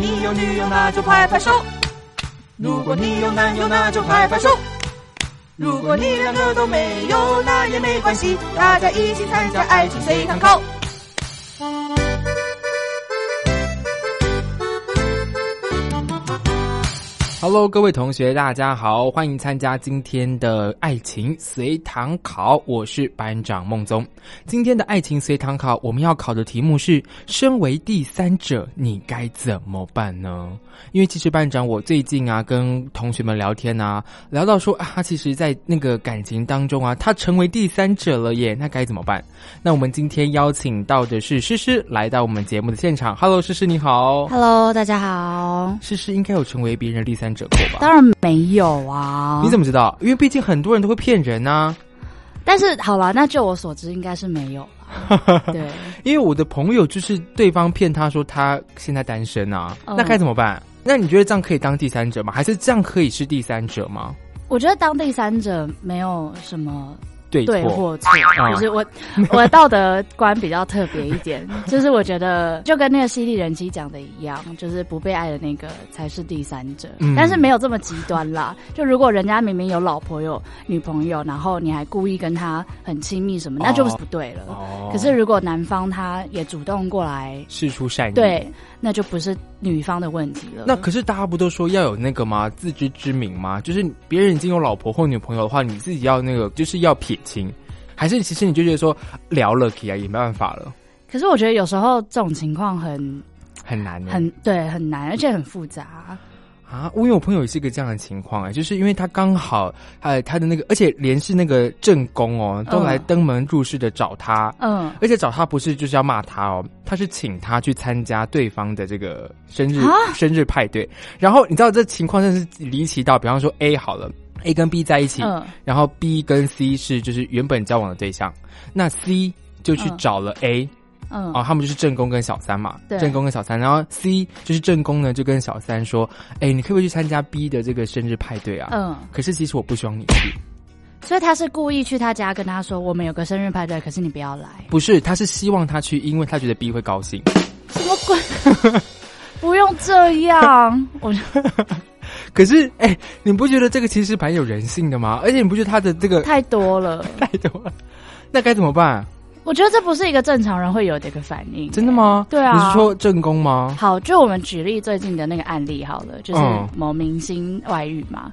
你有女友，那就拍拍手；如果你有男友，那就拍拍手；如果你两个都没有，那也没关系，大家一起参加爱情随堂考。Hello，各位同学，大家好，欢迎参加今天的爱情随堂考。我是班长孟宗。今天的爱情随堂考，我们要考的题目是：身为第三者，你该怎么办呢？因为其实班长，我最近啊，跟同学们聊天啊，聊到说啊，他其实，在那个感情当中啊，他成为第三者了耶，那该怎么办？那我们今天邀请到的是诗诗，来到我们节目的现场。Hello，诗诗你好。Hello，大家好。诗诗应该有成为别人第三者过吧？当然没有啊，你怎么知道？因为毕竟很多人都会骗人啊。但是好了，那就我所知，应该是没有了。对，因为我的朋友就是对方骗他说他现在单身啊，嗯那该怎么办？那你觉得这样可以当第三者吗？还是这样可以是第三者吗？我觉得当第三者没有什么对对或错，啊就是我我的道德观比较特别一点，就是我觉得就跟那个犀利人妻讲的一样，就是不被爱的那个才是第三者，嗯但是没有这么极端啦。就如果人家明明有老婆有女朋友，然后你还故意跟他很亲密什么，那就是不对了。哦可是如果男方他也主动过来，事出善意，对，那就不是女方的问题了。那可是大家不都说要有那个吗？自知之明吗？就是别人已经有老婆或女朋友的话，你自己要那个就是要撇清，还是其实你就觉得说聊了可以啊，也没办法了，可是我觉得有时候这种情况很很难欸很对很难，而且很复杂。啊，因为我朋友也是一个这样的情况哎，就是因为他刚好呃他的那个，而且连是那个正宫哦，都嗯来登门入室的找他，嗯，而且找他不是就是要骂他哦，他是请他去参加对方的这个生日啊？生日派对。然后你知道这情况真是离奇到，比方说 A 好了，A 跟 B 在一起，嗯。然后 B 跟 C 是就是原本交往的对象，那 C 就去嗯。找了 A，、嗯哦，他们就是正宫跟小三嘛，对正宫跟小三，然后 C 就是正宫呢就跟小三说，哎，你可不可以去参加 B 的这个生日派对啊？嗯，可是其实我不希望你去，所以他是故意去他家跟他说我们有个生日派对，可是你不要来，不是，他是希望他去，因为他觉得 B 会高兴。什么鬼？不用这样，我可是，哎、你不觉得这个其实蛮有人性的吗？而且你不觉得他的这个太多了。太多了？那该怎么办？我觉得这不是一个正常人会有的一个反应。真的吗？对啊你是说正宫吗？好，就我们举例最近的那个案例好了，就是嗯某明星外遇嘛，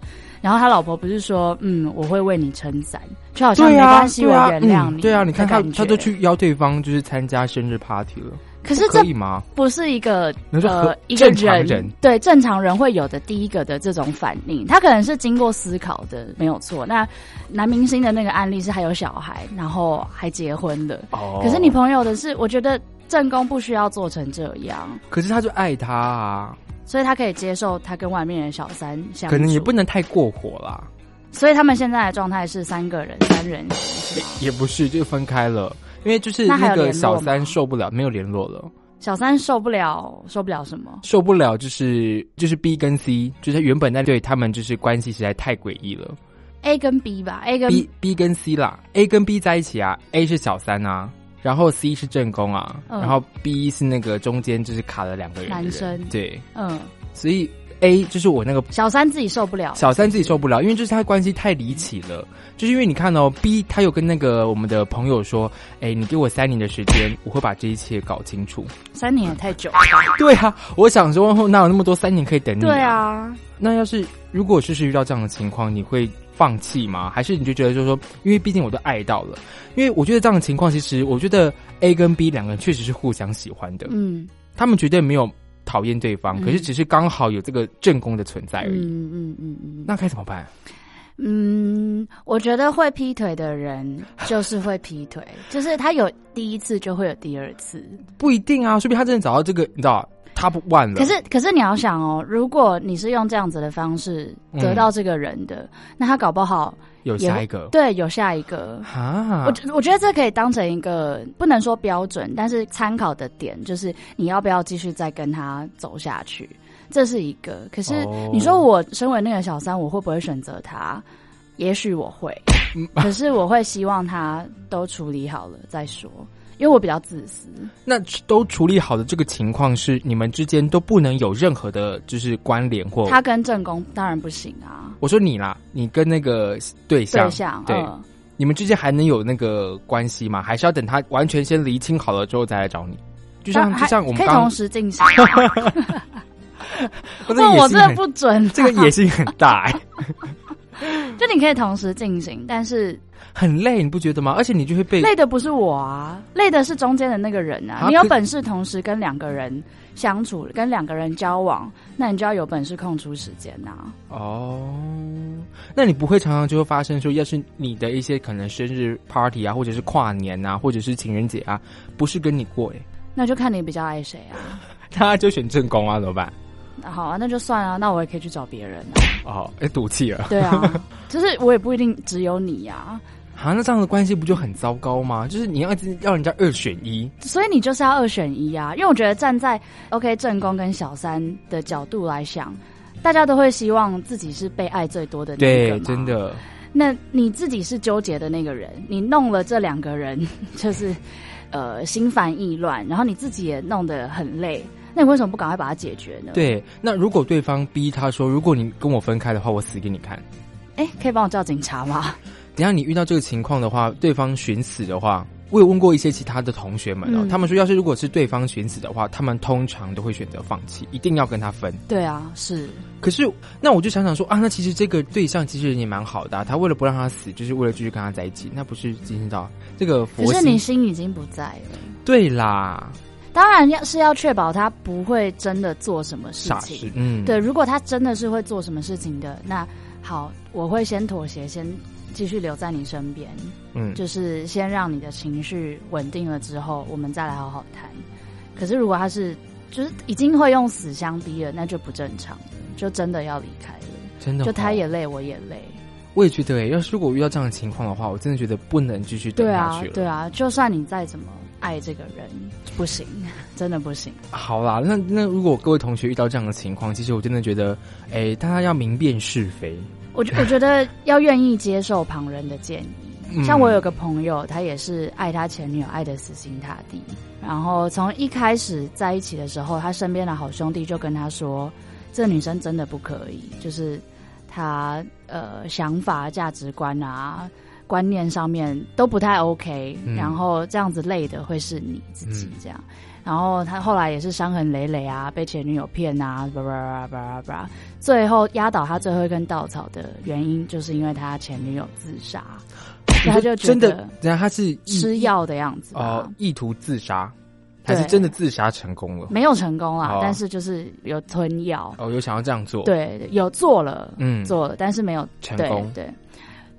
然后他老婆不是说，嗯，我会为你撑伞，就好像没关系，我原谅你、嗯对啊，你看他他都，去邀对方就是参加生日 party 了，可是这可以吗？不是一个呃一常人。对正常人会有的第一个的这种反应，他可能是经过思考的，没有错。那男明星的那个案例是还有小孩，然后还结婚的，哦。可是你朋友的是，我觉得正宫不需要做成这样，可是他就爱他啊，所以他可以接受他跟外面的小三相处，可能也不能太过火啦，所以他们现在的状态是三个人三人行，也不是就分开了，因为就是那个小三受不了，没有联络了。小三受不了，受不了什么？受不了，就是就是 B 跟 C，就是原本那对他们就是关系实在太诡异了。A 跟 B 吧，A 跟 B B 跟 C 啦，A 跟 B 在一起啊，A 是小三啊，然后 C 是正宫啊，嗯。然后 B 是那个中间就是卡了两个人人。男生。对，嗯，所以 A 就是我那个小三自己受不了，小三自己受不了，因为就是他关系太离奇了，就是因为你看哦，B 他有跟那个我们的朋友说，哎，你给我三年的时间，我会把这一切搞清楚。三年也太久了。对啊，我想说哪有那么多三年可以等你、对，啊，那要是如果就是遇到这样的情况，你会放弃吗？还是你就觉得就是说，因为毕竟我都爱到了，因为我觉得这样的情况，其实我觉得 A 跟 B 两个人确实是互相喜欢的，嗯他们绝对没有讨厌对方，嗯可是只是刚好有这个正宫的存在而已。嗯嗯嗯嗯，那该怎么办？嗯，我觉得会劈腿的人就是会劈腿，就是他有第一次就会有第二次。不一定啊，说不定他真的找到这个，你知道 top one 了。可是，可是你要想哦，如果你是用这样子的方式得到这个人的，那他搞不好有下一个，对，有下一个啊。我我觉得这可以当成一个不能说标准，但是参考的点就是你要不要继续再跟他走下去。这是一个，可是你说我身为那个小三，我会不会选择他？也许我会，可是我会希望他都处理好了再说，因为我比较自私。那都处理好的这个情况是你们之间都不能有任何的，就是关联或他跟正宫当然不行啊。我说你啦，你跟那个对象对象对，你们之间还能有那个关系吗？还是要等他完全先厘清好了之后再来找你？就像就像我们可以同时进行。那我真的不准，这个野心很大哎。就你可以同时进行，但是很累，你不觉得吗？而且你就会被累的不是我啊，累的是中间的那个人啊。你有本事同时跟两个人相处，跟两个人交往，那你就要有本事空出时间呐。哦，那你不会常常就会发生说，要是你的一些可能生日 party 啊，或者是跨年啊，或者是情人节啊，不是跟你过哎，那就看你比较爱谁啊。他就选正宫啊，怎么办？好啊，那就算了，那我也可以去找别人哦，哎，赌气了。对啊，就是我也不一定只有你呀。啊，那这样的关系不就很糟糕吗？就是你要要人家二选一，所以你就是要二选一啊。因为我觉得站在 OK 正宫跟小三的角度来想，大家都会希望自己是被爱最多的那个对真的。那你自己是纠结的那个人，你弄了这两个人，就是呃心烦意乱，然后你自己也弄得很累。那你为什么不赶快把它解决呢？对，那如果对方逼他说，如果你跟我分开的话，我死给你看。哎，可以帮我叫警察吗？等下你遇到这个情况的话，对方寻死的话，我有问过一些其他的同学们哦，他们说，要是如果是对方寻死的话，他们通常都会选择放弃，一定要跟他分。对啊，是。可是，那我就想想说啊，那其实这个对象其实人也蛮好的，他为了不让他死，就是为了继续跟他在一起，那不是进行到这个佛可是你心已经不在了。对啦。当然要是要确保他不会真的做什么事情，嗯，对。如果他真的是会做什么事情的，那好，我会先妥协，先继续留在你身边，嗯，就是先让你的情绪稳定了之后，我们再来好好谈。可是如果他是就是已经会用死相逼了，那就不正常，就真的要离开了。真的，就他也累，我也累。我也觉得，要是如果遇到这样的情况的话，我真的觉得不能继续等下去了。对啊，就算你再怎么。爱这个人不行，真的不行。好啦，那那如果各位同学遇到这样的情况，其实我真的觉得，哎，大家要明辨是非。我我觉得要愿意接受旁人的建议。像我有个朋友，他也是爱他前女友爱的死心塌地。然后从一开始在一起的时候，他身边的好兄弟就跟他说：“这女生真的不可以，就是她呃想法价值观啊。”观念上面都不太 OK，然后这样子累的会是你自己这样，然后他后来也是伤痕累累啊，被前女友骗啊，叭叭叭叭叭，最后压倒他最后一根稻草的原因，就是因为他前女友自杀，他就真的，然后他是吃药的样子哦，意图自杀，还是真的自杀成功了？没有成功啊，但是就是有吞药。哦，有想要这样做，对，有做了，嗯，做了，但是没有成功，对。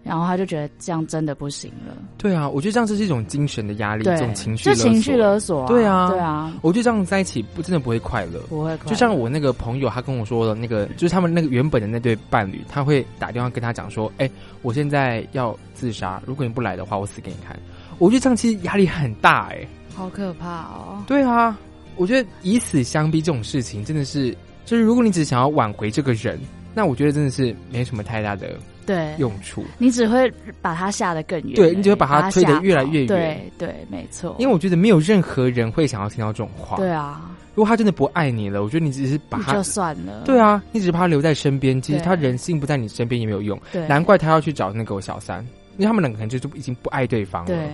然后他就觉得这样真的不行了。对啊，我觉得这样这是一种精神的压力，这种情绪，就情绪勒索。对啊，对啊。我觉得这样在一起不真的不会快乐，不会快。就像我那个朋友，他跟我说的那个，就是他们那个原本的那对伴侣，他会打电话跟他讲说：“哎，我现在要自杀，如果你不来的话，我死给你看。”我觉得这样其实压力很大，哎，好可怕哦。对啊，我觉得以死相逼这种事情，真的是，就是如果你只想要挽回这个人，那我觉得真的是没什么太大的。对，用处你只会把它下得更远，对你只会把它推得越来越远。对对，没错。因为我觉得没有任何人会想要听到这种话。对啊，如果他真的不爱你了，我觉得你只是把他就算了。对啊，你只是把他留在身边，其实他人性不在你身边也没有用。对，难怪他要去找那个小三，因为他们两个人就已经不爱对方了。对，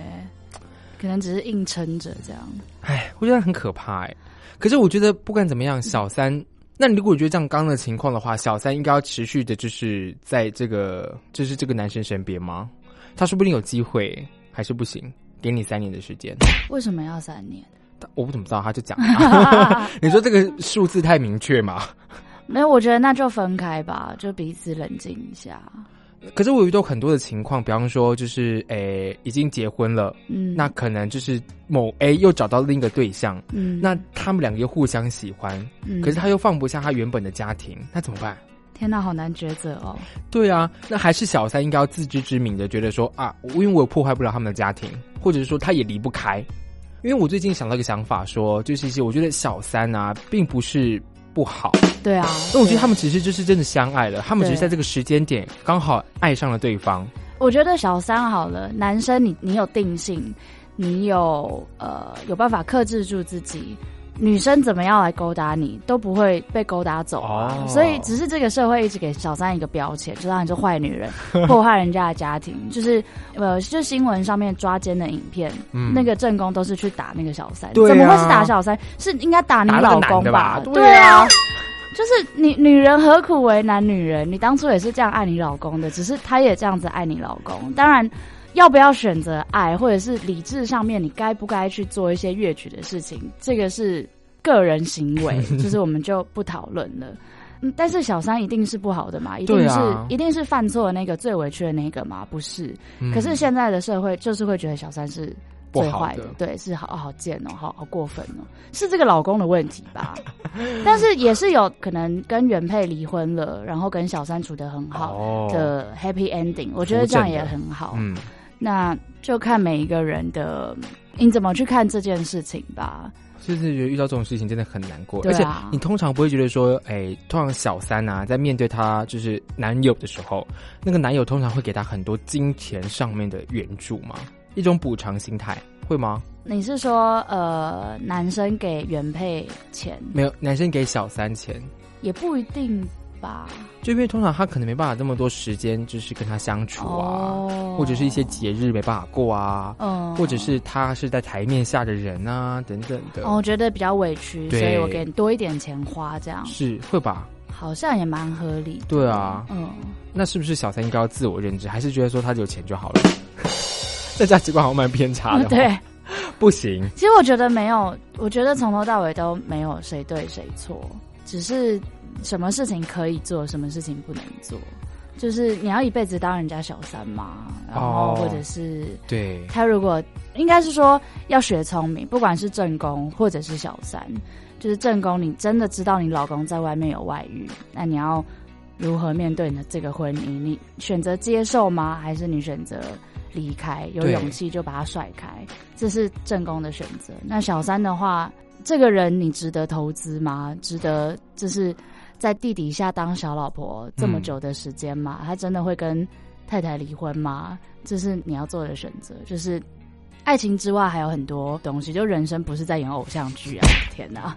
可能只是硬撑着这样。哎，我觉得很可怕哎。可是我觉得不管怎么样，小三。那你如果觉得这样刚的情况的话，小三应该要持续的，就是在这个，就是这个男生身边吗？他说不定有机会，还是不行？给你三年的时间。为什么要三年？我不怎么知道，他就讲。你说这个数字太明确吗？没有，我觉得那就分开吧，就彼此冷静一下。可是我遇到很多的情况，比方说就是诶、已经结婚了，嗯，那可能就是某 A 又找到另一个对象，嗯，那他们两个又互相喜欢，嗯可是他又放不下他原本的家庭，那怎么办？天哪，好难抉择哦。对啊，那还是小三应该要自知之明的，觉得说啊，因为我破坏不了他们的家庭，或者是说他也离不开。因为我最近想到一个想法说就是我觉得小三啊，并不是不好，对啊，那我觉得他们其实就是真的相爱了，他们只是在这个时间点刚好爱上了对方。我觉得小三好了，男生你你有定性，你有呃有办法克制住自己。女生怎么样来勾搭你，都不会被勾搭走。所以只是这个社会一直给小三一个标签，就让你是坏女人，破坏人家的家庭。就是呃，就新闻上面抓奸的影片，嗯。那个正宫都是去打那个小三，怎么会是打小三？是应该打你老公吧？对对啊。就是你女人何苦为难女人？你当初也是这样爱你老公的，只是他也这样子爱你老公。当然，要不要选择爱，或者是理智上面，你该不该去做一些越矩的事情，这个是个人行为，就是我们就不讨论了。嗯，但是小三一定是不好的嘛？一定是、啊一定是犯错的那个最委屈的那个嘛？不是？嗯可是现在的社会就是会觉得小三是最坏的，对，是好好贱哦，好好过分哦，是这个老公的问题吧？但是也是有可能跟原配离婚了，然后跟小三处的很好哦，的 happy ending，我觉得这样也很好。嗯，那就看每一个人的你怎么去看这件事情吧。就是觉得遇到这种事情真的很难过，而且你通常不会觉得说，哎，通常小三啊，在面对他就是男友的时候，那个男友通常会给他很多金钱上面的援助吗，一种补偿心态，会吗？你是说呃，男生给原配钱没有，男生给小三钱，也不一定吧？就因为通常他可能没办法这么多时间，就是跟他相处啊，哦或者是一些节日没办法过啊，嗯或者是他是在台面下的人啊，等等的，哦，我觉得比较委屈，所以我给你多一点钱花，这样是会吧？好像也蛮合理的。对啊，嗯，那是不是小三应该要自我认知，还是觉得说他有钱就好了？这价值观好像蛮偏差的、哦，对，不行。其实我觉得没有，我觉得从头到尾都没有谁对谁错，只是什么事情可以做，什么事情不能做。就是你要一辈子当人家小三嘛，然后哦或者是对，他如果应该是说要学聪明，不管是正宫或者是小三，就是正宫，你真的知道你老公在外面有外遇，那你要如何面对你的这个婚姻？你选择接受吗？还是你选择离开？有勇气就把他甩开，这是正宫的选择。那小三的话，这个人你值得投资吗？值得就是在地底下当小老婆这么久的时间嘛？他真的会跟太太离婚吗？这是你要做的选择，就是。爱情之外还有很多东西，就人生不是在演偶像剧啊！天哪，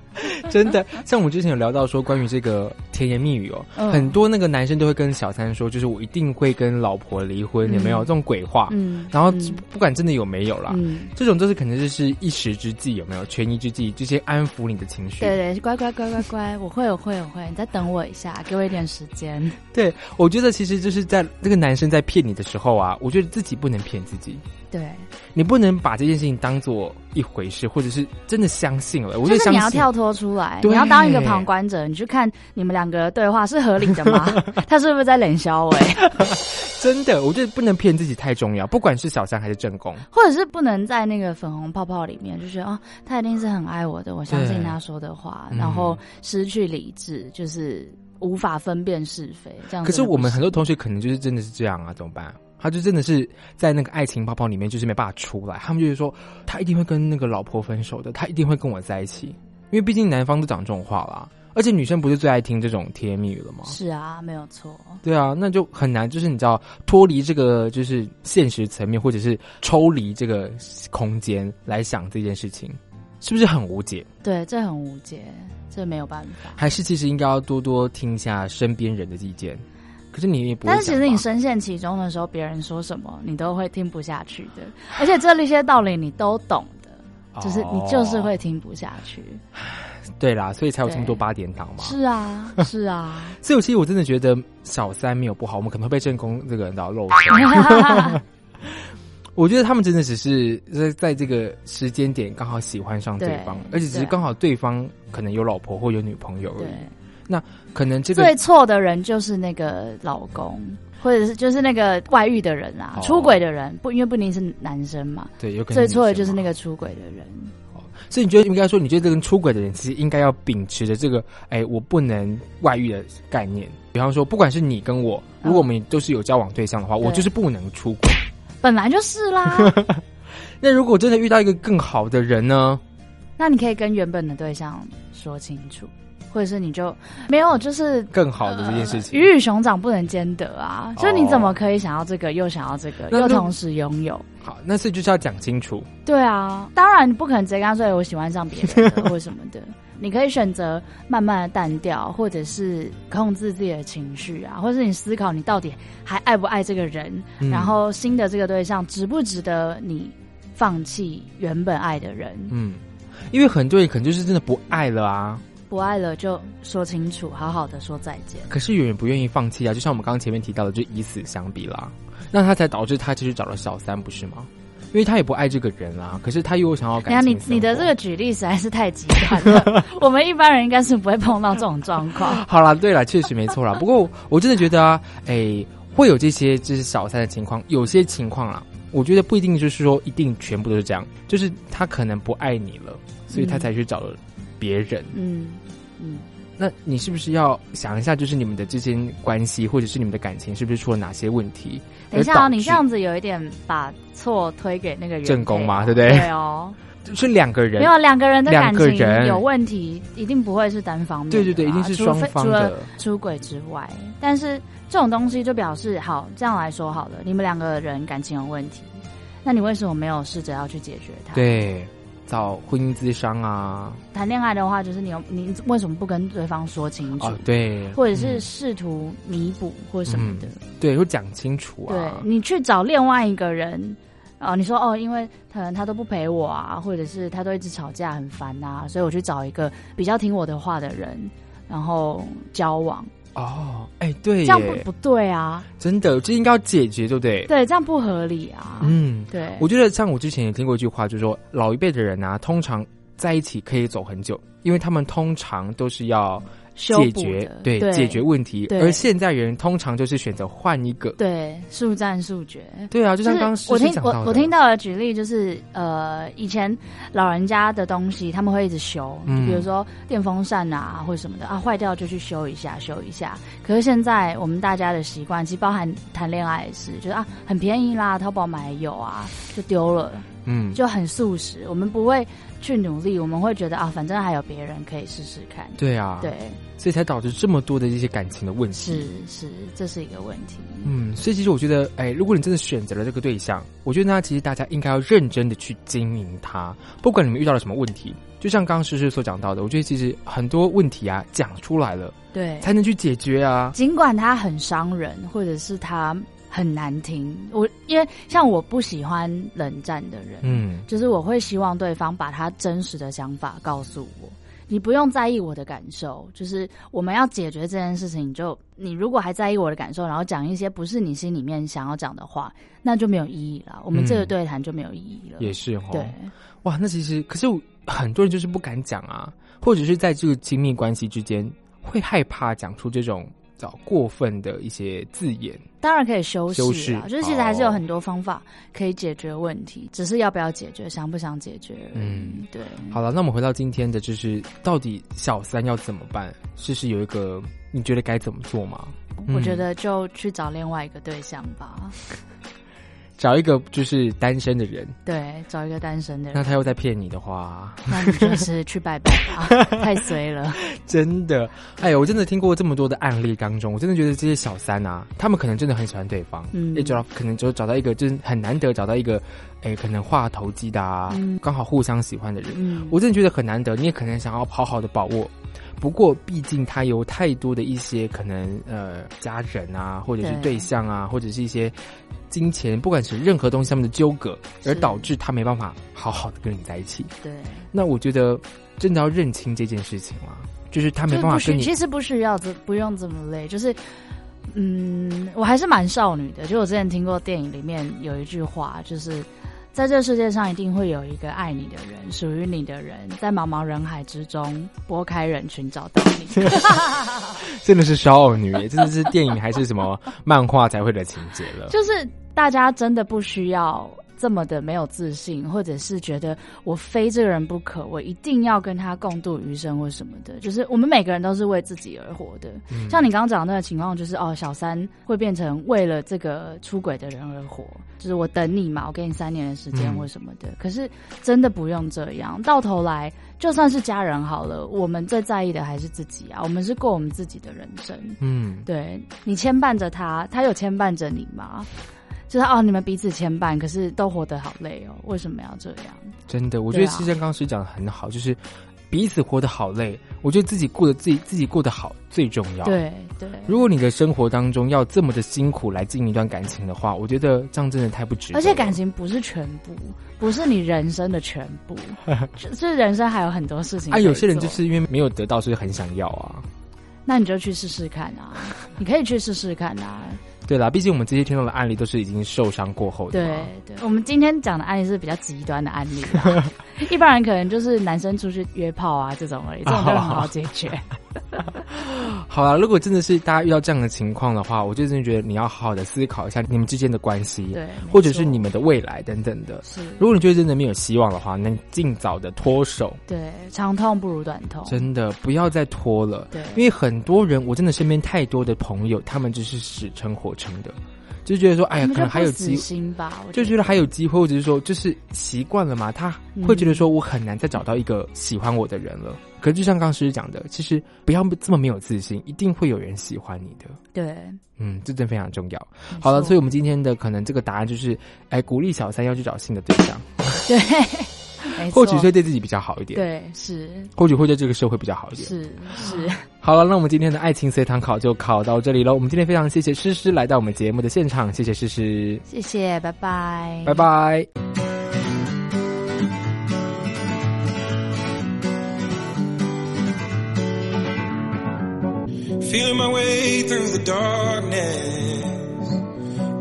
真的，像我们之前有聊到说关于这个甜言蜜语哦，嗯很多那个男生都会跟小三说，就是我一定会跟老婆离婚，嗯有没有这种鬼话？嗯，然后嗯不管真的有没有啦，嗯，这种都是可能就是一时之计，有没有权宜之计，这些安抚你的情绪。对对，乖乖乖乖乖，我会我会我会，你再等我一下，给我一点时间。对，我觉得其实就是在这个男生在骗你的时候啊，我觉得自己不能骗自己，对，你不能把这件事情当做一回事，或者是真的相信了。我觉就是得你要跳脱出来，你要当一个旁观者，你去看你们两个的对话是合理的吗？他是不是在冷笑哎，真的，我觉得不能骗自己太重要，不管是小三还是正宫。或者是不能在那个粉红泡泡里面就觉得哦，他一定是很爱我的，我相信他说的话，嗯然后失去理智，就是无法分辨是非，这样。可是我们很多同学可能就是真的是这样啊，怎么办？他就真的是在那个爱情泡泡里面，就是没办法出来。他们就是说，他一定会跟那个老婆分手的，他一定会跟我在一起，因为毕竟男方都讲这种话啦。而且女生不是最爱听这种甜言蜜语了吗？是啊，没有错。对啊，那就很难，就是你知道脱离这个就是现实层面，或者是抽离这个空间来想这件事情，是不是很无解？对，这很无解，这没有办法。还是其实应该要多多听一下身边人的意见？可是你也不会但是其实你深陷其中的时候，别人说什么你都会听不下去的，而且这些道理你都懂的，就是你就是会听不下去。对啦，所以才有这么多八点档嘛。是啊，是啊，所以我其实我真的觉得小三没有不好，我们可能会被正宫这个人到漏水。我觉得他们真的只是在在这个时间点刚好喜欢上对方，对而且只是对刚好对方可能有老婆或有女朋友而已。那可能这个最错的人就是那个老公，或者是就是那个外遇的人啊，哦出轨的人，不因为不一定是男生嘛，对有可能最错的就是那个。出轨的人。所以你觉得应该说，你觉得这个出轨的人其实应该要秉持着这个，哎，我不能外遇的概念。比方说，不管是你跟我，如果我们都是有交往对象的话，我就是不能出轨。本来就是啦，那如果真的遇到一个更好的人呢？那你可以跟原本的对象说清楚，或者是你就没有就是。更好的这件事情，鱼与熊掌不能兼得啊！就你哦怎么可以想要这个又想要这个，又同时拥有？好，那所以就是要讲清楚。对啊，当然你不可能直接跟他说哎我喜欢上别人了或什么的。你可以选择慢慢的淡掉，或者是控制自己的情绪啊，或者是你思考你到底还爱不爱这个人，嗯然后新的这个对象值不值得你放弃原本爱的人？嗯，因为很多人可能就是真的不爱了啊，不爱了就说清楚，好好的说再见。可是有人不愿意放弃啊，就像我们刚刚前面提到的，就以死相逼啦，那他才导致他其实找了小三，不是吗？因为他也不爱这个人啦，可是他又想要等一下你感情生活。你的这个举例实在是太极端了，我们一般人应该是不会碰到这种状况。好啦，对了，确实没错啦。不过我真的觉得啊，哎，会有这些就是小三的情况，有些情况啦，我觉得不一定就是说一定全部都是这样，就是他可能不爱你了，所以他嗯才去找了别人。嗯嗯，那你是不是要想一下，就是你们的之间关系，或者是你们的感情，是不是出了哪些问题？等一下你这样子有一点把错推给那个人正宫嘛对不对对哦，是两个人没，有两个人的感情有问题，一定不会是单方面。对对对，一定是双方除非除的了。出轨之外，但是这种东西就表示，好，这样来说好了，你们两个人感情有问题，那你为什么没有试着要去解决它？，对，找婚姻咨商啊，谈恋爱的话，就是你有你为什么不跟对方说清楚？哦，对，或者是嗯。试图弥补或什么的，对，会讲清楚啊。对啊。你去找另外一个人，哦，你说哦，因为可能他都不陪我啊，或者是他都一直吵架很烦啊，所以我去找一个比较听我的话的人，然后交往，哦，哎，对这样，不不对啊？真的，这应该要解决，对不对？对，这样不合理啊。嗯，对，我觉得像我之前也听过一句话，就是说老一辈的人啊，通常在一起可以走很久，因为他们通常都是要解决对对解决问题，而现在人通常就是选择换一个。对速战速决。对啊，就像就是刚刚我听我我听到的举例就是，呃，以前老人家的东西他们会一直修，嗯比如说电风扇啊或者什么的啊，坏掉就去修一下修一下。可是现在我们大家的习惯，其实包含谈恋爱也是，就是啊很便宜啦，淘宝买有啊就丢了，嗯，就很素食。我们不会去努力，我们会觉得啊，反正还有别人可以试试看。对啊，对，所以才导致这么多的一些感情的问题。是是，这是一个问题。嗯，所以其实我觉得，哎，如果你真的选择了这个对象，我觉得呢，其实大家应该要认真的去经营它，不管你们遇到了什么问题，就像刚刚诗诗所讲到的，我觉得其实很多问题啊讲出来了，对，才能去解决啊。尽管它很伤人，或者是它很难听，我因为像我不喜欢冷战的人，嗯，就是我会希望对方把他真实的想法告诉我。你不用在意我的感受，就是我们要解决这件事情，就你如果还在意我的感受，然后讲一些不是你心里面想要讲的话，那就没有意义了。我们这个对谈就没有意义了。也是哦。对，哇，那其实可是很多人就是不敢讲啊，或者是在这个亲密关系之间会害怕讲出这种叫过分的一些字眼。当然可以修修饰啦，饰就是其实还是有哦很多方法可以解决问题，只是要不要解决，想不想解决。嗯对。好了，那我们回到今天的，就是到底小三要怎么办？是是有一个你觉得该怎么做吗？嗯我觉得就去找另外一个对象吧，找一个就是单身的人，对，找一个单身的人，那他又在骗你的话，那你就是去拜拜吧，太衰了。真的，哎呦，我真的听过这么多的案例当中，我真的觉得这些小三啊，他们可能真的很喜欢对方，嗯。也找可能就找到一个就是很难得找到一个，哎，可能话投机的啊，嗯。刚好互相喜欢的人，嗯，我真的觉得很难得，你也可能想要好好的把握。不过，毕竟他有太多的一些可能，呃，家人啊，或者是对。对象啊，或者是一些金钱，不管是任何东西上面的纠葛，而导致他没办法好好的跟你在一起。对，那我觉得真的要认清这件事情了，就是他没办法跟你其实不需要这不用这么累，就是。嗯，我还是蛮少女的。就我之前听过电影里面有一句话，就是在这世界上一定会有一个爱你的人，属于你的人，在茫茫人海之中拨开人群找到你。真的是少女，真的是电影还是什么漫画才会的情节了。就是大家真的不需要这么的没有自信，或者是觉得我非这个人不可，我一定要跟他共度余生或什么的。就是我们每个人都是为自己而活的。像你刚刚讲的那个情况，就是哦，小三会变成为了这个出轨的人而活，就是我等你嘛，我给你三年的时间嗯或什么的。可是真的不用这样，到头来就算是家人好了，我们最在意的还是自己啊，我们是过我们自己的人生。嗯，对你牵绊着他，他有牵绊着你吗？就是哦，你们彼此牵绊，可是都活得好累哦，为什么要这样？真的，我觉得其实刚刚师讲的很好，就是彼此活得好累，我觉得自己过得自己自己过得好最重要。。对对，如果你的生活当中要这么的辛苦来经营一段感情的话，我觉得这样真的太不值得。而且感情不是全部，不是你人生的全部，就是人生还有很多事情啊，有些人就是因为没有得到，所以很想要啊。那你就去试试看啊，你可以去试试看啊。对啦，毕竟我们这些听到的案例都是已经受伤过后的对。对，我们今天讲的案例是比较极端的案例啦，一般人可能就是男生出去约炮啊这种而已，这种都很好解决。好啦，如果真的是大家遇到这样的情况的话，我就真的觉得你要好好的思考一下你们之间的关系，对，或者是你们的未来等等的。是，如果你觉得真的没有希望的话，那你尽早的脱手，对长痛不如短痛，真的不要再拖了。对，因为很多人，我真的身边太多的朋友，他们就是死撑活撑的，就觉得说，哎呀，可能还有机，会吧，就觉得还有机会，或者是说，就是习惯了嘛，他会觉得说我很难再找到一个喜欢我的人了。可是就像刚刚师讲的，其实不要这么没有自信，一定会有人喜欢你的。对，嗯，这真非常重要。好了，所以我们今天的可能这个答案就是，哎，鼓励小三要去找新的对象，对，没或许会对自己比较好一点，对是或许会对这个社会比较好一点。是是，好了，那我们今天的爱情随堂考就考到这里了。我们今天非常谢谢诗诗来到我们节目的现场，谢谢诗诗，谢谢，拜拜，拜。拜。Feeling my way through the darkness,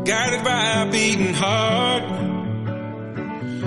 guided by a beating heart.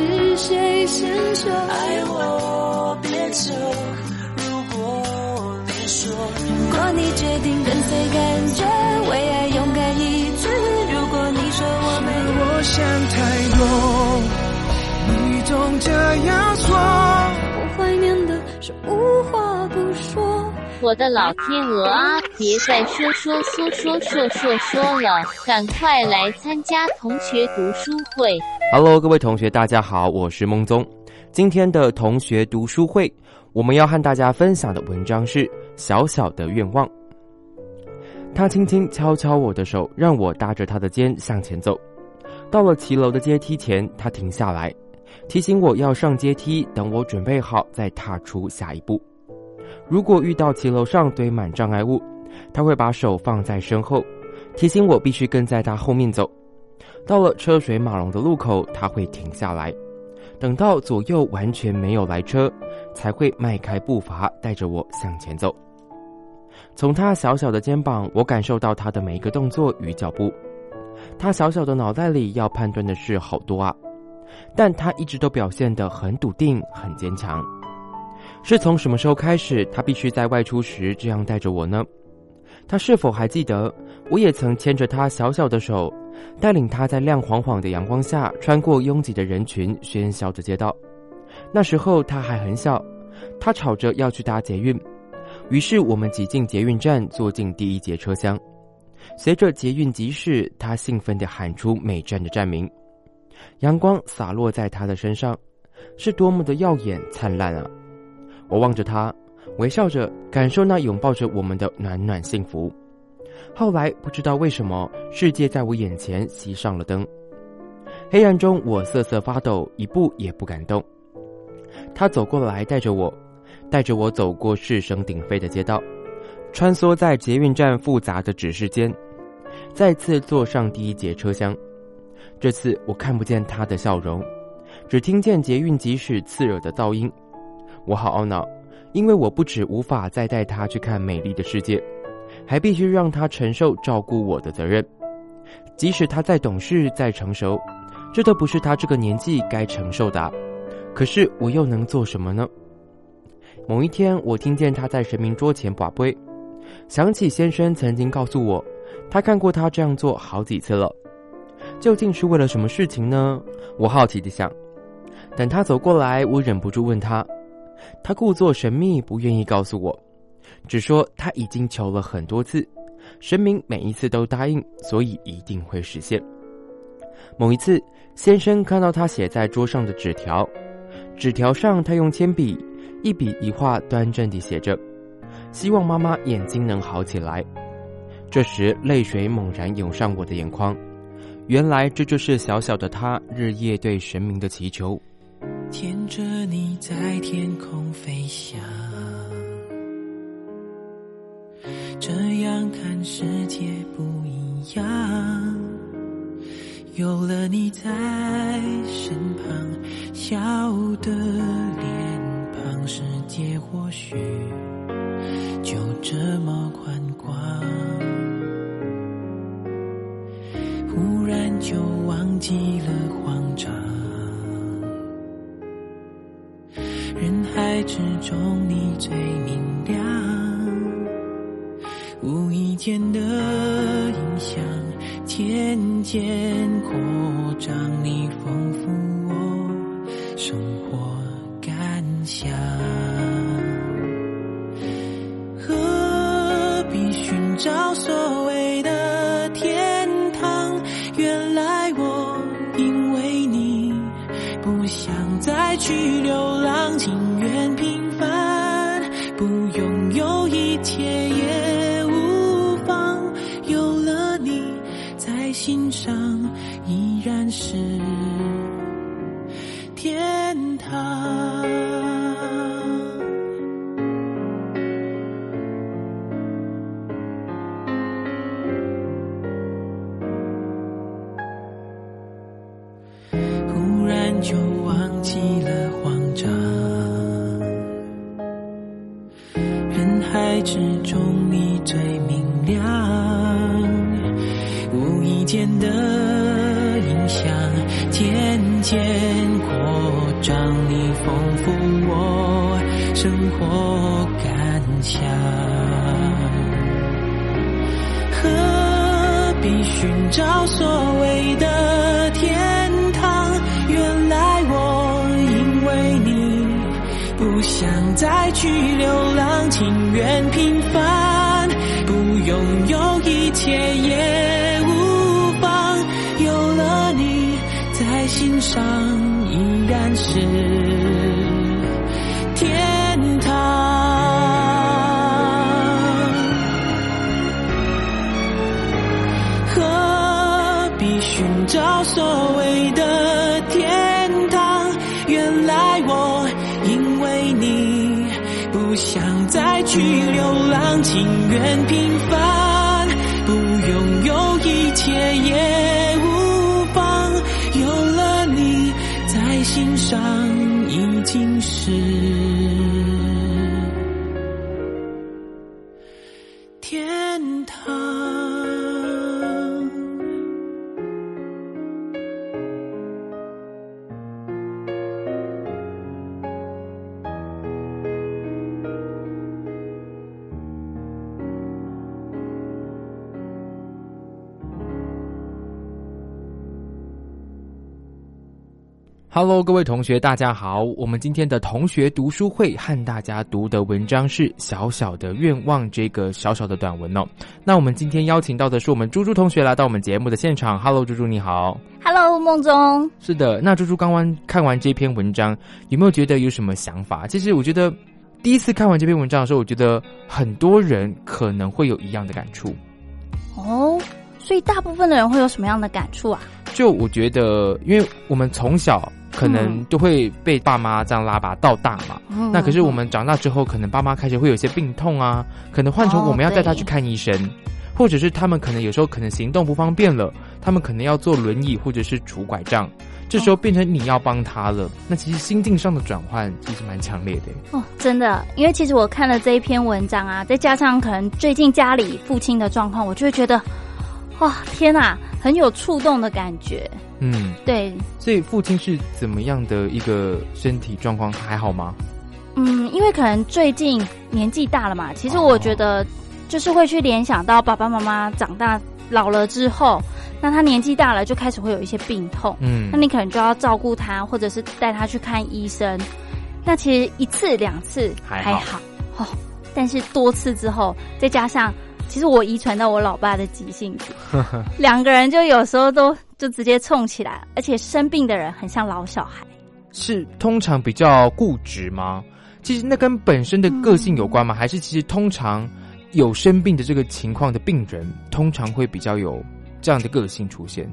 是谁先说爱我别走，如果你说，如果你决定跟随感觉，为爱勇敢一次。如果你说我们，我想太多，你总这样说。我怀念的是无话不说。我的老天鹅啊！别再说说说说说说说了，赶快来参加同学读书会。Hello，各位同学，大家好，我是孟宗。今天的同学读书会，我们要和大家分享的文章是《小小的愿望》。他轻轻敲敲我的手，让我搭着他的肩向前走。到了骑楼的阶梯前，他停下来，提醒我要上阶梯，等我准备好再踏出下一步。如果遇到骑楼上堆满障碍物，他会把手放在身后，提醒我必须跟在他后面走。到了车水马龙的路口，他会停下来，等到左右完全没有来车，才会迈开步伐，带着我向前走。从他小小的肩膀，我感受到他的每一个动作与脚步。他小小的脑袋里要判断的事好多啊，但他一直都表现得很笃定、很坚强。是从什么时候开始，他必须在外出时这样带着我呢？他是否还记得，我也曾牵着他小小的手，带领他在亮晃晃的阳光下穿过拥挤的人群、喧嚣的街道。那时候他还很小，他吵着要去搭捷运，于是我们挤进捷运站，坐进第一节车厢。随着捷运疾驶，他兴奋地喊出每站的站名，阳光洒落在他的身上，是多么的耀眼灿烂啊！我望着他，微笑着，感受那拥抱着我们的暖暖幸福。后来不知道为什么，世界在我眼前熄上了灯，黑暗中我瑟瑟发抖，一步也不敢动。他走过来，带着我，带着我走过是声鼎沸的街道，穿梭在捷运站复杂的指示间，再次坐上第一节车厢。这次我看不见他的笑容，只听见捷运疾驶刺耳的噪音。我好懊恼，因为我不止无法再带他去看美丽的世界，还必须让他承受照顾我的责任。即使他再懂事、再成熟，这都不是他这个年纪该承受的。可是我又能做什么呢？某一天，我听见他在神明桌前把杯，想起先生曾经告诉我，他看过他这样做好几次了。究竟是为了什么事情呢？我好奇地想。等他走过来，我忍不住问他。他故作神秘，不愿意告诉我，只说他已经求了很多次，神明每一次都答应，所以一定会实现。某一次，先生看到他写在桌上的纸条，纸条上他用铅笔一笔一画端正地写着：“希望妈妈眼睛能好起来。”这时，泪水猛然涌上我的眼眶，原来这就是小小的他日夜对神明的祈求。牵着你在天空飞翔，这样看世界不一样。有了你在身旁，笑的脸庞，世界或许就这么宽广。忽然就忘记了慌张。人海之中，你最渐扩张，是天堂。何必寻找所谓的天堂？原来我因为你不想再去流浪，情愿平凡，不拥有一切也 Hello，各位同学，大家好。我们今天的同学读书会和大家读的文章是《小小的愿望》这个小小的短文哦。那我们今天邀请到的是我们猪猪同学来到我们节目的现场。Hello，猪猪你好。Hello，梦中，是的，那猪猪刚刚看完这篇文章，有没有觉得有什么想法？其实我觉得第一次看完这篇文章的时候，我觉得很多人可能会有一样的感触。哦，所以大部分的人会有什么样的感触啊？就我觉得，因为我们从小可能就会被爸妈这样拉拔到大嘛，嗯那可是我们长大之后，可能爸妈开始会有些病痛啊，可能换成哦我们要带他去看医生，或者是他们可能有时候可能行动不方便了，他们可能要坐轮椅或者是拄拐杖，这时候变成你要帮他了，那其实心境上的转换其实蛮强烈的。哦，真的，因为其实我看了这一篇文章啊，再加上可能最近家里父亲的状况，我就会觉得，哇，天哪，很有触动的感觉。嗯，对，所以父亲是怎么样的一个身体状况？还好吗？嗯，因为可能最近年纪大了嘛，其实我觉得就是会去联想到爸爸妈妈长大老了之后，那他年纪大了就开始会有一些病痛，嗯那你可能就要照顾他，或者是带他去看医生。那其实一次两次还好还好哦，但是多次之后，再加上其实我遗传到我老爸的急性子，两个人就有时候都就直接冲起来，而且生病的人很像老小孩。是通常比较固执吗？其实那跟本身的个性有关吗？还是其实通常有生病的这个情况的病人，通常会比较有这样的个性出现？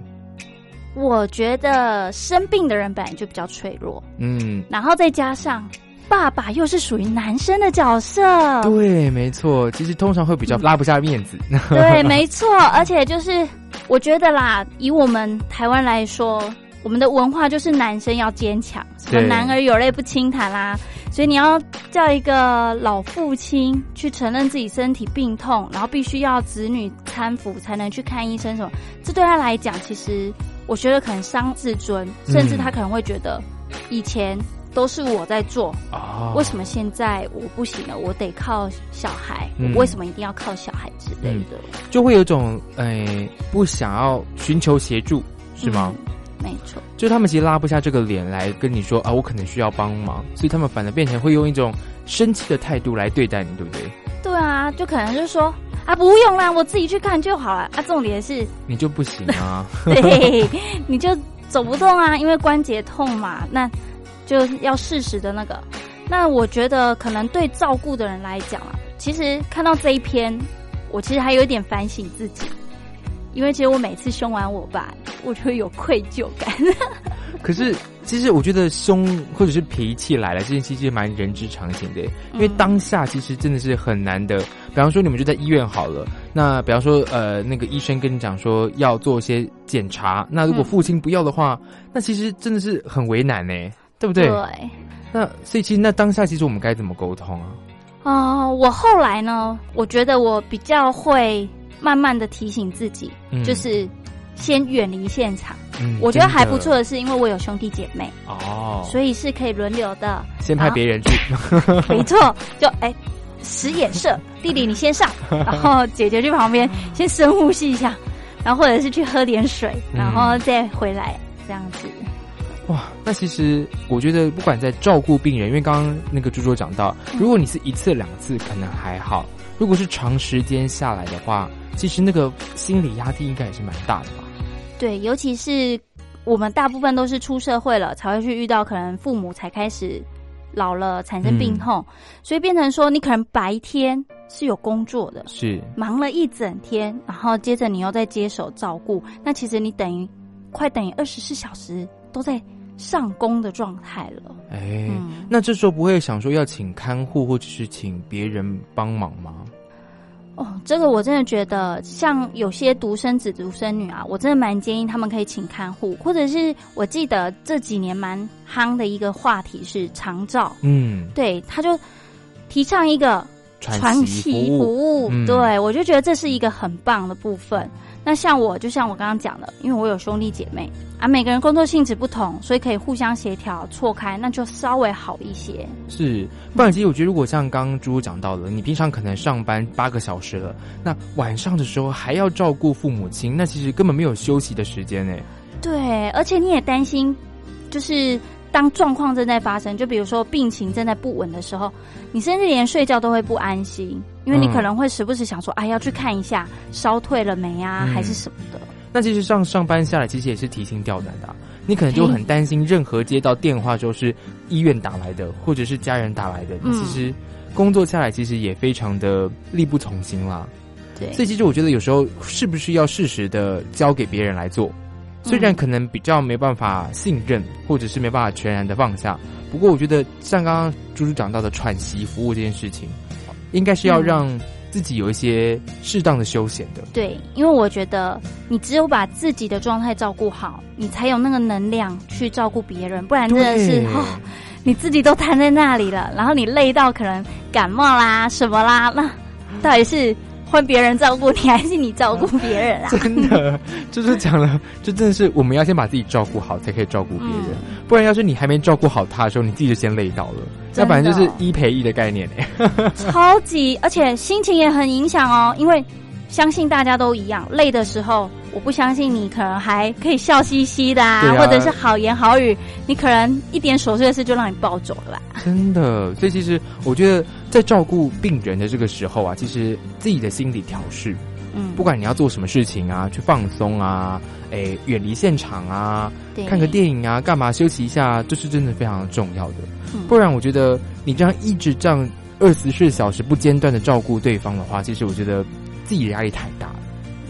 我觉得生病的人本来就比较脆弱，嗯，然后再加上爸爸又是属于男生的角色，对，没错。其实通常会比较拉不下面子。对，没错，而且就是我觉得啦，以我们台湾来说，我们的文化就是男生要坚强，什么男儿有泪不轻弹啦，所以你要叫一个老父亲去承认自己身体病痛，然后必须要子女搀扶才能去看医生什么，这对他来讲，其实我觉得可能伤自尊，甚至他可能会觉得以前。都是我在做，哦为什么现在我不行了？我得靠小孩，嗯我为什么一定要靠小孩之类的？就会有种诶、不想要寻求协助，是吗？嗯没错，就他们其实拉不下这个脸来跟你说啊，我可能需要帮忙，所以他们反而变成会用一种生气的态度来对待你，对不对？对啊，就可能就是说啊，不用啦，我自己去看就好了。啊，重点是，你就不行啊。对，你就走不动啊，因为关节痛嘛，那就要适时的那个。那我觉得可能对照顾的人来讲啊，其实看到这一篇，我其实还有一点反省自己，因为其实我每次凶完我爸，我就会有愧疚感。可是，其实我觉得凶或者是脾气来了，这件事其实蛮人之常情的，因为当下其实真的是很难的。比方说，你们就在医院好了，那比方说，呃，那个医生跟你讲说要做一些检查，那如果父亲不要的话，那其实真的是很为难呢，对不对？对。那所以其实那当下其实我们该怎么沟通啊？哦、我后来呢，我觉得我比较会慢慢的提醒自己，嗯就是先远离现场。嗯我觉得还不错的是，因为我有兄弟姐妹，哦，所以是可以轮流的。先派别人去，没错，就哎，使眼色，弟弟你先上，然后姐姐去旁边先深呼吸一下，然后或者是去喝点水，嗯然后再回来这样子。哇，那其实我觉得，不管在照顾病人，因为刚刚那个猪猪讲到，嗯。如果你是一次两次可能还好，如果是长时间下来的话，其实那个心理压力应该也是蛮大的吧？对，尤其是我们大部分都是出社会了，才会去遇到可能父母才开始老了产生病痛，所以变成说你可能白天是有工作的，是，忙了一整天，然后接着你又在接手照顾，那其实你等于快等于二十四小时都在上工的状态了。哎、嗯那这时候不会想说要请看护或者是请别人帮忙吗？哦，这个我真的觉得，像有些独生子、独生女啊，我真的蛮建议他们可以请看护，或者是我记得这几年蛮夯的一个话题是长照，嗯，对，他就提倡一个喘息息服服务，嗯对我就觉得这是一个很棒的部分。那像我，就像我刚刚讲的，因为我有兄弟姐妹啊，每个人工作性质不同，所以可以互相协调错开，那就稍微好一些。是，不然其实我觉得，如果像刚刚猪猪讲到的，你平常可能上班八个小时了，那晚上的时候还要照顾父母亲，那其实根本没有休息的时间呢。对，而且你也担心，就是当状况正在发生，就比如说病情正在不稳的时候，你甚至连睡觉都会不安心，因为你嗯可能会时不时想说，哎，要去看一下烧退了没啊，嗯。还是什么的。那其实上上班下来，其实也是提心吊胆的啊、你可能就很担心，任何接到电话就是医院打来的，或者是家人打来的，嗯。其实工作下来其实也非常的力不从心啦。对，所以其实我觉得有时候是不是要适时的交给别人来做，虽然可能比较没办法信任，或者是没办法全然的放下，不过我觉得像刚刚猪猪讲到的喘息服务这件事情，应该是要让自己有一些适当的休闲的。对，因为我觉得你只有把自己的状态照顾好，你才有那个能量去照顾别人，不然真的是哦，你自己都瘫在那里了，然后你累到可能感冒啦什么啦，那到底是换别人照顾你，还是你照顾别人啊？真的，就是讲了，就真的是我们要先把自己照顾好，才可以照顾别人。嗯不然，要是你还没照顾好他的时候，你自己就先累到了，那反正就是一赔一的概念哎。超级，而且心情也很影响哦，因为相信大家都一样，累的时候，我不相信你可能还可以笑嘻嘻的啊，啊或者是好言好语，你可能一点琐碎的事就让你暴走了吧。真的，所以其实我觉得在照顾病人的这个时候啊，其实自己的心理调试，嗯，不管你要做什么事情啊，去放松啊，诶，远离现场啊，看个电影啊，干嘛休息一下，这是真的非常重要的。嗯不然，我觉得你这样一直这样二十四小时不间断的照顾对方的话，其实我觉得自己的压力太大了。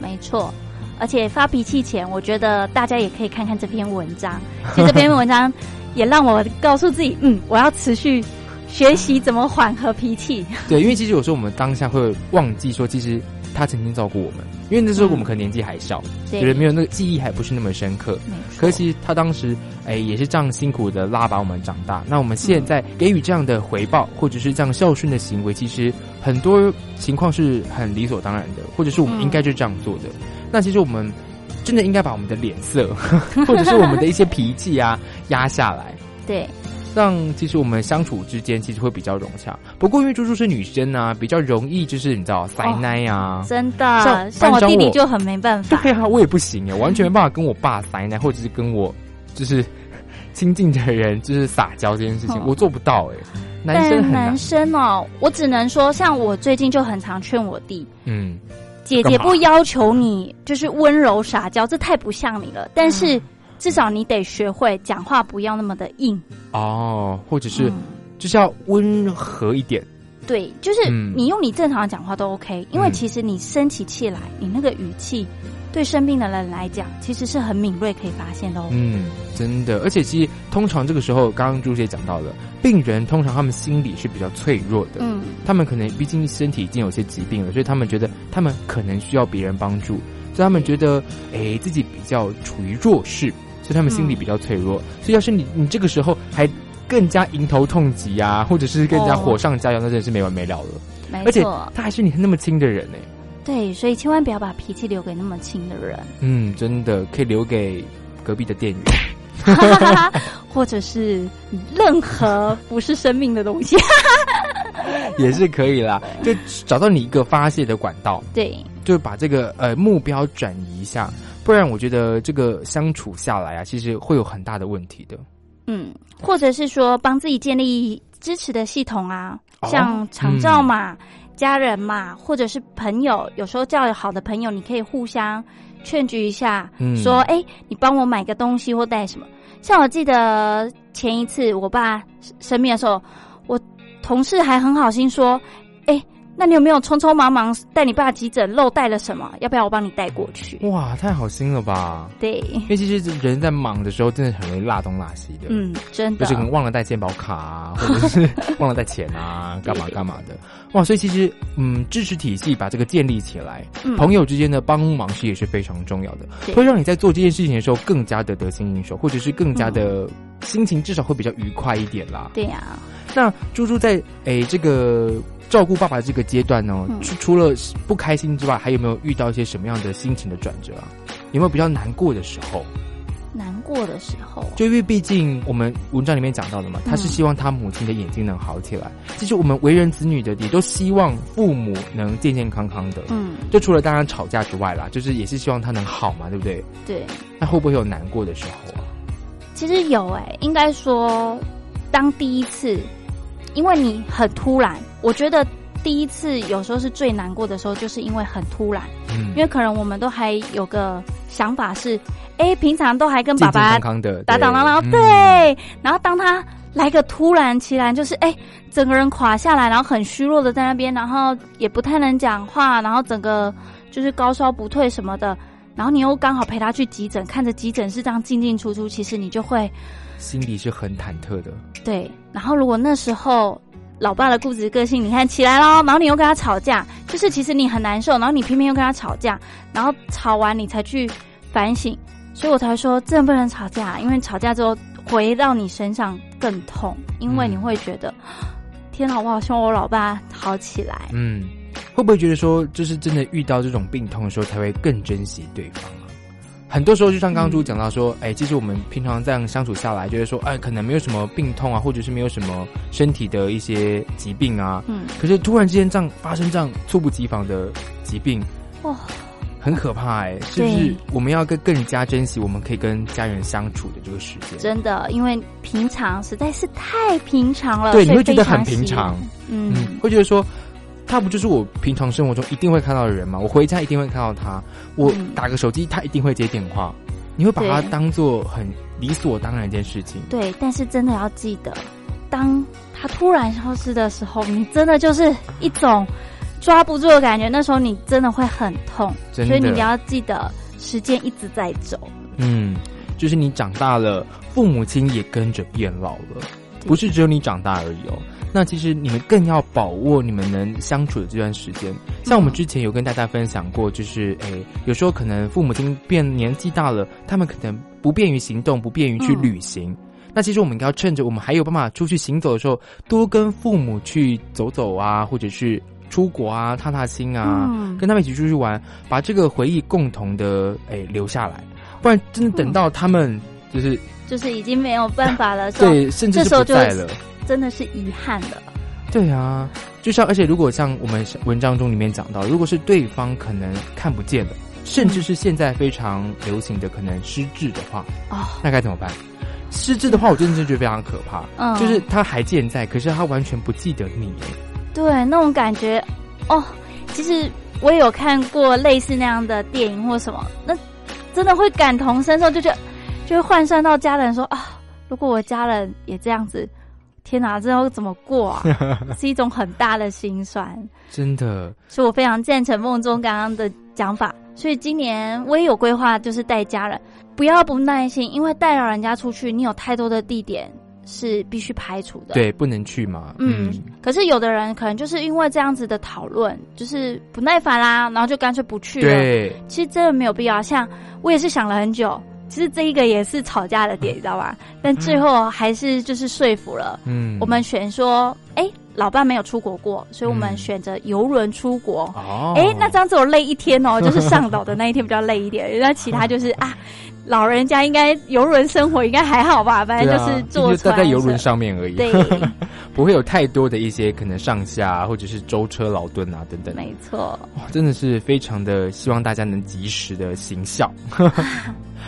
没错。而且发脾气前，我觉得大家也可以看看这篇文章。其实这篇文章也让我告诉自己，嗯，我要持续学习怎么缓和脾气。对，因为其实有时候我们当下会忘记说，其实他曾经照顾我们，因为那时候我们可能年纪还小，对觉得没有那个记忆还不是那么深刻。没错可惜他当时哎也是这样辛苦的拉把我们长大，那我们现在给予这样的回报，或者是这样孝顺的行为，其实很多情况是很理所当然的，或者是我们应该就这样做的。那其实我们真的应该把我们的脸色，或者是我们的一些脾气啊压下来。对，让其实我们相处之间其实会比较融洽。不过因为猪猪是女生啊，比较容易就是你知道塞奶啊。真的，像像我我弟弟就很没办法。对啊，我也不行哎，完全没办法跟我爸塞奶，或者是跟我就是 亲近的人就是撒娇这件事情，嗯我做不到哎。男生但很男，生哦，我只能说，像我最近就很常劝我弟，嗯，姐姐不要求你就是温柔撒娇，这太不像你了。但嗯是至少你得学会讲话，不要那么的硬。哦，或者是嗯。就是要温和一点，对，就是嗯。你用你正常的讲话都 OK，因为嗯。其实你生起气来，你那个语气对生病的人来讲，其实是很敏锐可以发现的哦。嗯，真的，而且其实通常这个时候，刚刚朱姐讲到了，病人通常他们心理是比较脆弱的，嗯，他们可能毕竟身体已经有些疾病了，所以他们觉得他们可能需要别人帮助，所以他们觉得哎自己比较处于弱势，所以他们心理比较脆弱。所以要是你你这个时候还更加迎头痛击啊，或者是更加哦火上加油，那真的是没完没了了。没而且错，他还是你那么亲的人呢、对，所以千万不要把脾气留给那么亲的人，嗯，真的可以留给隔壁的店员。或者是任何不是生命的东西。也是可以啦，就找到你一个发泄的管道，对，就把这个呃目标转移一下，不然我觉得这个相处下来啊，其实会有很大的问题的。嗯，或者是说帮自己建立支持的系统啊，哦像长照嘛、家人嘛，或者是朋友，有时候交好的朋友，你可以互相劝举一下，嗯说，哎、你帮我买个东西或带什么。像我记得前一次我爸生病的时候，我同事还很好心说，哎、那你有没有匆匆忙忙带你爸急诊漏带了什么？要不要我帮你带过去？哇，太好心了吧！对，因为其实人在忙的时候，真的很容易落东落西的。嗯，真的就是可能忘了带健保卡啊，或者是 忘了带钱啊，干嘛干嘛的。哇，所以其实嗯，支持体系把这个建立起来，嗯朋友之间的帮忙是也是非常重要的，会让你在做这件事情的时候更加的得心应手，或者是更加的心情至少会比较愉快一点啦。对呀、那猪猪在诶这个照顾爸爸这个阶段呢，嗯除除了不开心之外，还有没有遇到一些什么样的心情的转折啊？有没有比较难过的时候？难过的时候，就因为毕竟我们文章里面讲到的嘛，他是希望他母亲的眼睛能好起来。其实我们为人子女的也都希望父母能健健康康的。嗯，就除了当然吵架之外啦，就是也是希望他能好嘛，对不对？对。那会不会有难过的时候啊？其实有诶、应该说，当第一次，因为你很突然，我觉得第一次有时候是最难过的时候，就是因为很突然，嗯。因为可能我们都还有个想法是，哎，平常都还跟爸爸打打闹闹，嗯。对，然后当他来个突然其然，就是哎，整个人垮下来，然后很虚弱的在那边，然后也不太能讲话，然后整个就是高烧不退什么的。然后你又刚好陪他去急诊，看着急诊室这样进进出出，其实你就会心里是很忐忑的。对，然后如果那时候老爸的固执个性，你看起来喽，然后你又跟他吵架，就是其实你很难受，然后你偏偏又跟他吵架，然后吵完你才去反省，所以我才说真的不能吵架，因为吵架之后回到你身上更痛，因为嗯你会觉得、天哪，我好希望我老爸好起来。嗯，会不会觉得说，就是真的遇到这种病痛的时候，才会更珍惜对方啊？很多时候，就像刚刚猪讲到说，哎、其实我们平常这样相处下来，就是说，哎，可能没有什么病痛啊，或者是没有什么身体的一些疾病啊，嗯，可是突然之间这样发生这样猝不及防的疾病，哇，很可怕哎、是不是？我们要更更加珍惜我们可以跟家人相处的这个时间。真的，因为平常实在是太平常了，对，你会觉得很平常，嗯。嗯，会觉得说，他不就是我平常生活中一定会看到的人吗？我回家一定会看到他，我嗯打个手机，他一定会接电话，你会把他当做很理所当然一件事情。对，但是真的要记得，当他突然消失的时候，你真的就是一种抓不住的感觉，那时候你真的会很痛，所以你一定要记得，时间一直在走。嗯，就是你长大了，父母亲也跟着变老了，不是只有你长大而已哦。那其实你们更要把握你们能相处的这段时间。像我们之前有跟大家分享过，就是诶，有时候可能父母亲变年纪大了，他们可能不便于行动，不便于去嗯旅行。那其实我们应该要趁着我们还有办法出去行走的时候，多跟父母去走走啊，或者是出国啊，踏踏青啊，嗯跟他们一起出去玩，把这个回忆共同的诶留下来。不然真的等到他们就是、就是已经没有办法了，对，甚至是这时候就不在了。真的是遗憾了。对啊，就像而且如果像我们文章中里面讲到，如果是对方可能看不见的，甚至是现在非常流行的可能失智的话，哦，那该怎么办？失智的话，我真的是觉得非常可怕。嗯就是他还健在，可是他完全不记得你。对，那种感觉，哦，其实我也有看过类似那样的电影或什么，那真的会感同身受，就觉得就会换算到家人说啊，如果我家人也这样子，天哪，这要怎么过啊？是一种很大的心酸。真的，所以我非常赞成梦中刚刚的讲法。所以今年我也有规划，就是带家人，不要不耐心，因为带老人家出去，你有太多的地点是必须排除的。对，不能去嘛。嗯，可是有的人可能就是因为这样子的讨论，就是不耐烦啦，然后就干脆不去了。对，其实真的没有必要。像我也是想了很久，其实这一个也是吵架的点，你知道吗？但最后还是就是说服了。嗯我们选说，哎、老伴没有出国过，所以我们嗯选择游轮出国。哦，哎、那这样子我累一天哦，就是上岛的那一天比较累一点，那其他就是 啊，老人家应该游轮生活应该还好吧，反正就是坐在游轮上面而已，对，不会有太多的一些可能上下或者是舟车劳顿啊等等。没错，哇，真的是非常的希望大家能及时的行孝，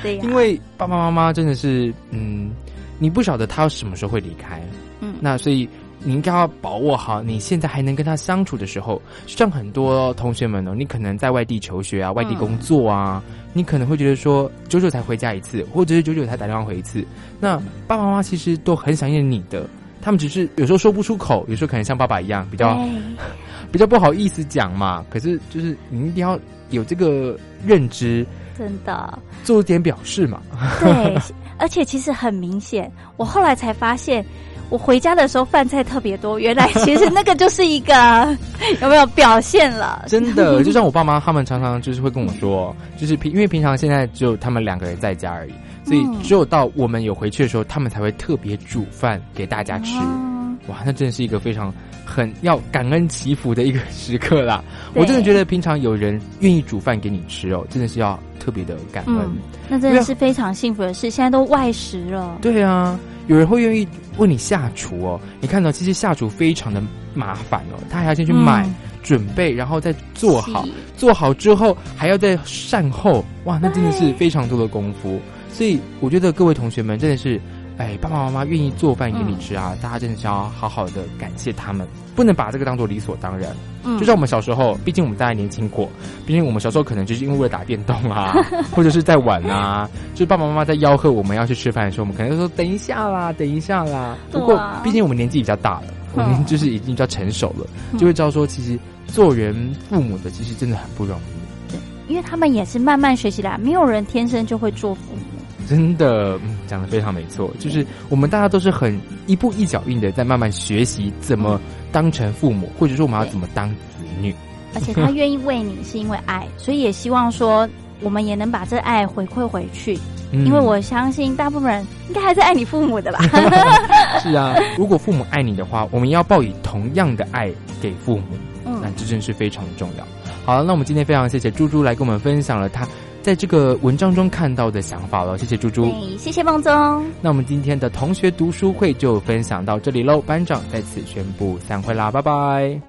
对呀、因为爸爸妈妈真的是，嗯，你不晓得他什么时候会离开，嗯那所以你应该要把握好你现在还能跟他相处的时候。像很多同学们哦，你可能在外地求学啊、外地工作啊，你可能会觉得说久久才回家一次，或者是久久才打电话回一次。那爸爸妈妈其实都很想念你的，他们只是有时候说不出口，有时候可能像爸爸一样比较 比较不好意思讲嘛。可是就是你一定要有这个认知，真的做点表示嘛。对，而且其实很明显，我后来才发现。我回家的时候饭菜特别多，原来其实那个就是一个 有没有表现了？真的，就像我爸妈他们常常就是会跟我说，就是平因为平常现在只有他们两个人在家而已，所以嗯只有到我们有回去的时候，他们才会特别煮饭给大家吃。哦哇，那真的是一个非常很要感恩祈福的一个时刻啦！我真的觉得平常有人愿意煮饭给你吃哦，真的是要特别的感恩。嗯，那真的是非常幸福的事。现在都外食了，对啊，有人会愿意为你下厨哦。你看到，其实下厨非常的麻烦哦，他还要先去买、嗯准备，然后再做好，做好之后还要再善后，哇，那真的是非常多的功夫。所以我觉得各位同学们真的是，哎，爸爸妈妈愿意做饭给你吃啊，大家真的是要好好的感谢他们，不能把这个当做理所当然。嗯。就像我们小时候，毕竟我们大家年轻过，毕竟我们小时候可能就是因为为了打电动啊，或者是在玩啊，就是爸爸妈妈在吆喝我们要去吃饭的时候，我们可能就说等一下啦，等一下啦。不过毕竟我们年纪比较大了，我们嗯就是已经比较成熟了，嗯。就会知道说，其实做人父母的其实真的很不容易，因为他们也是慢慢学习的，没有人天生就会做父母。真的，嗯，讲的非常没错，就是我们大家都是很一步一脚印的在慢慢学习怎么当成父母，或者说我们要怎么当子女。而且他愿意为你，是因为爱，所以也希望说我们也能把这爱回馈回去。嗯因为我相信大部分人应该还是爱你父母的吧。是啊，如果父母爱你的话，我们要报以同样的爱给父母，嗯那这真是非常的重要。好了，那我们今天非常谢谢猪猪来跟我们分享了他在这个文章中看到的想法了，谢谢猪猪。谢谢梦中。那我们今天的同学读书会就分享到这里喽，班长在此宣布散会啦，拜拜。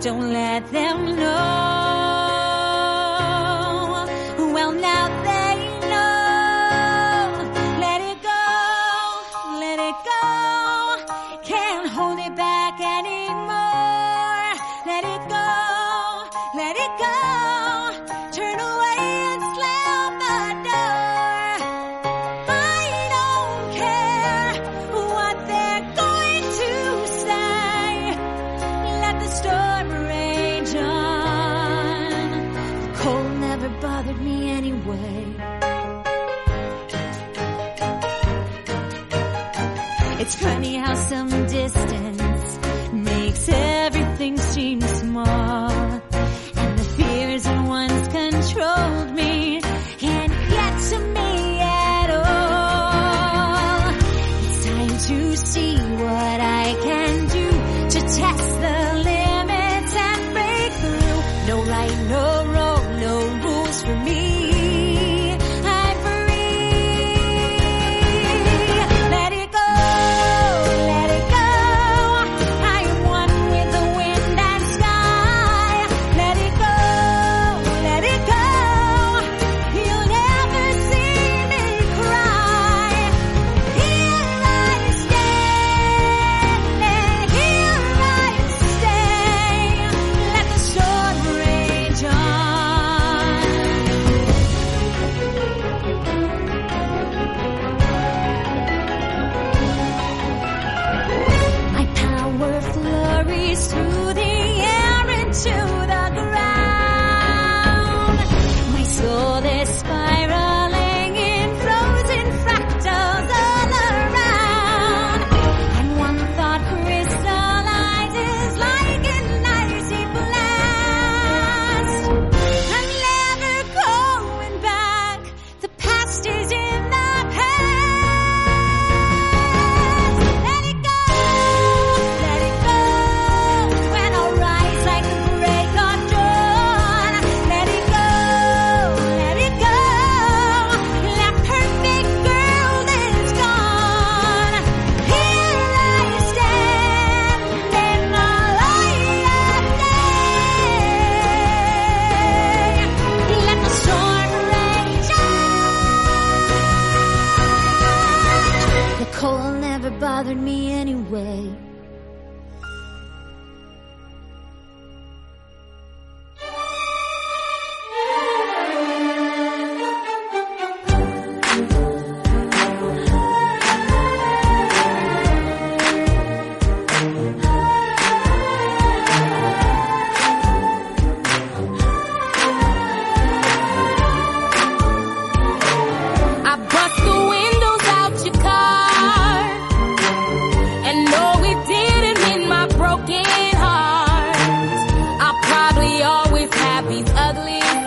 don't let them know. ugly.